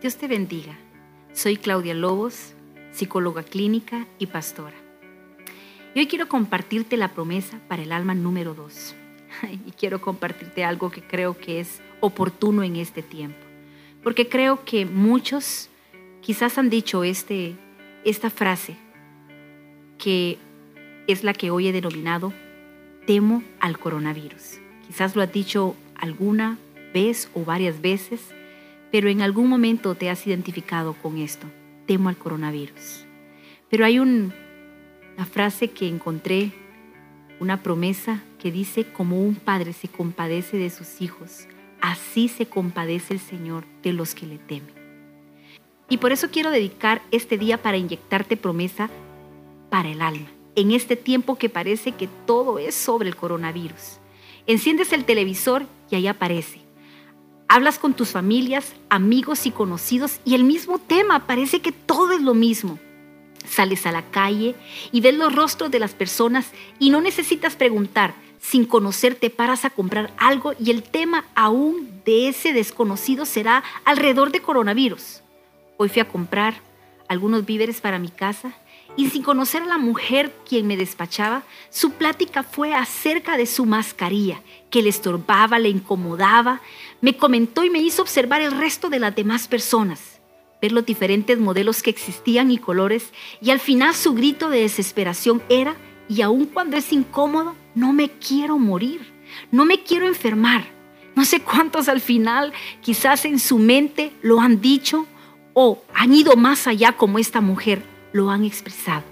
Dios te bendiga. Soy Claudia Lobos, psicóloga clínica y pastora. Y hoy quiero compartirte la promesa para el alma número dos. Y quiero compartirte algo que creo que es oportuno en este tiempo. Porque creo que muchos quizás han dicho este, esta frase, que es la que hoy he denominado temo al coronavirus. Quizás lo has dicho alguna vez o varias veces pero en algún momento te has identificado con esto. Temo al coronavirus. Pero hay una frase que encontré, una promesa que dice, como un padre se compadece de sus hijos, así se compadece el Señor de los que le temen. Y por eso quiero dedicar este día para inyectarte promesa para el alma, en este tiempo que parece que todo es sobre el coronavirus. Enciendes el televisor y ahí aparece Hablas con tus familias, amigos y conocidos y el mismo tema, parece que todo es lo mismo. Sales a la calle y ves los rostros de las personas y no necesitas preguntar, sin conocerte paras a comprar algo y el tema aún de ese desconocido será alrededor de coronavirus. Hoy fui a comprar algunos víveres para mi casa y sin conocer a la mujer quien me despachaba, su plática fue acerca de su mascarilla, que le estorbaba, le incomodaba. Me comentó y me hizo observar el resto de las demás personas, ver los diferentes modelos que existían y colores, y al final su grito de desesperación era, y aun cuando es incómodo, no me quiero morir, no me quiero enfermar. No sé cuántos al final quizás en su mente lo han dicho o han ido más allá como esta mujer lo han expresado.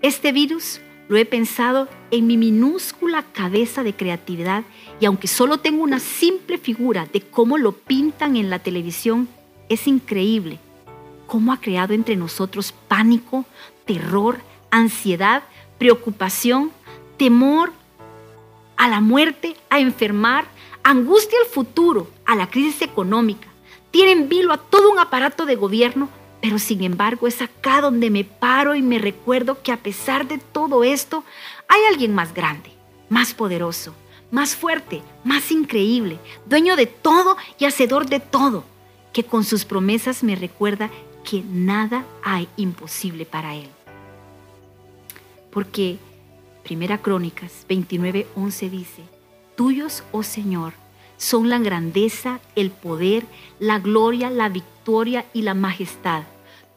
Este virus lo he pensado en mi minúscula cabeza de creatividad y aunque solo tengo una simple figura de cómo lo pintan en la televisión, es increíble cómo ha creado entre nosotros pánico, terror, ansiedad, preocupación, temor a la muerte, a enfermar, angustia al futuro, a la crisis económica. Tienen vilo a todo un aparato de gobierno pero sin embargo es acá donde me paro y me recuerdo que a pesar de todo esto, hay alguien más grande, más poderoso, más fuerte, más increíble, dueño de todo y hacedor de todo, que con sus promesas me recuerda que nada hay imposible para él. Porque Primera Crónicas 29:11 dice, "Tuyos, oh Señor, son la grandeza, el poder, la gloria, la victoria y la majestad."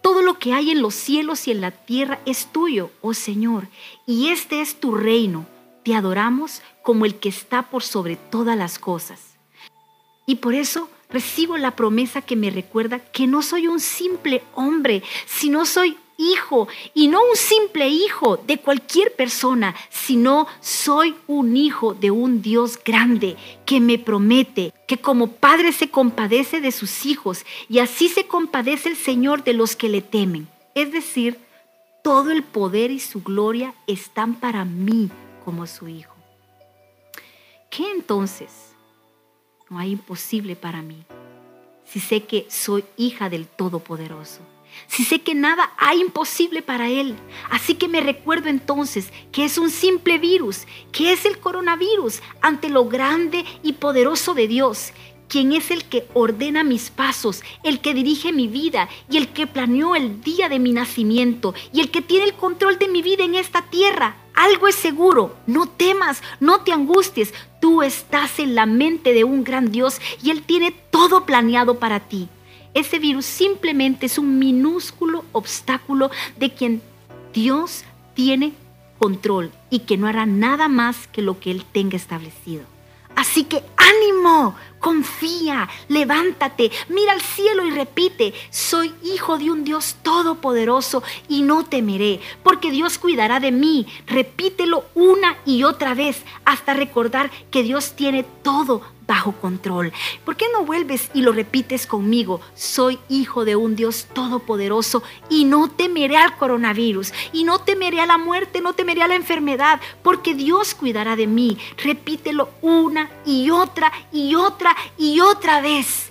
Todo lo que hay en los cielos y en la tierra es tuyo, oh Señor, y este es tu reino. Te adoramos como el que está por sobre todas las cosas. Y por eso recibo la promesa que me recuerda que no soy un simple hombre, sino soy hijo y no un simple hijo de cualquier persona, sino soy un hijo de un Dios grande que me promete que como padre se compadece de sus hijos y así se compadece el Señor de los que le temen. Es decir, todo el poder y su gloria están para mí como su hijo. ¿Qué entonces? No hay imposible para mí si sé que soy hija del Todopoderoso si sé que nada hay imposible para Él. Así que me recuerdo entonces que es un simple virus, que es el coronavirus, ante lo grande y poderoso de Dios, quien es el que ordena mis pasos, el que dirige mi vida y el que planeó el día de mi nacimiento y el que tiene el control de mi vida en esta tierra. Algo es seguro, no temas, no te angusties, tú estás en la mente de un gran Dios y Él tiene todo planeado para ti. Ese virus simplemente es un minúsculo obstáculo de quien Dios tiene control y que no hará nada más que lo que Él tenga establecido. Así que ánimo, confía, levántate, mira al cielo y repite, soy hijo de un Dios todopoderoso y no temeré, porque Dios cuidará de mí. Repítelo una y otra vez hasta recordar que Dios tiene todo bajo control. ¿Por qué no vuelves y lo repites conmigo? Soy hijo de un Dios todopoderoso y no temeré al coronavirus y no temeré a la muerte, no temeré a la enfermedad, porque Dios cuidará de mí. Repítelo una y y otra y otra vez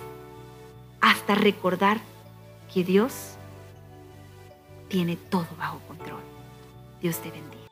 hasta recordar que Dios tiene todo bajo control. Dios te bendiga.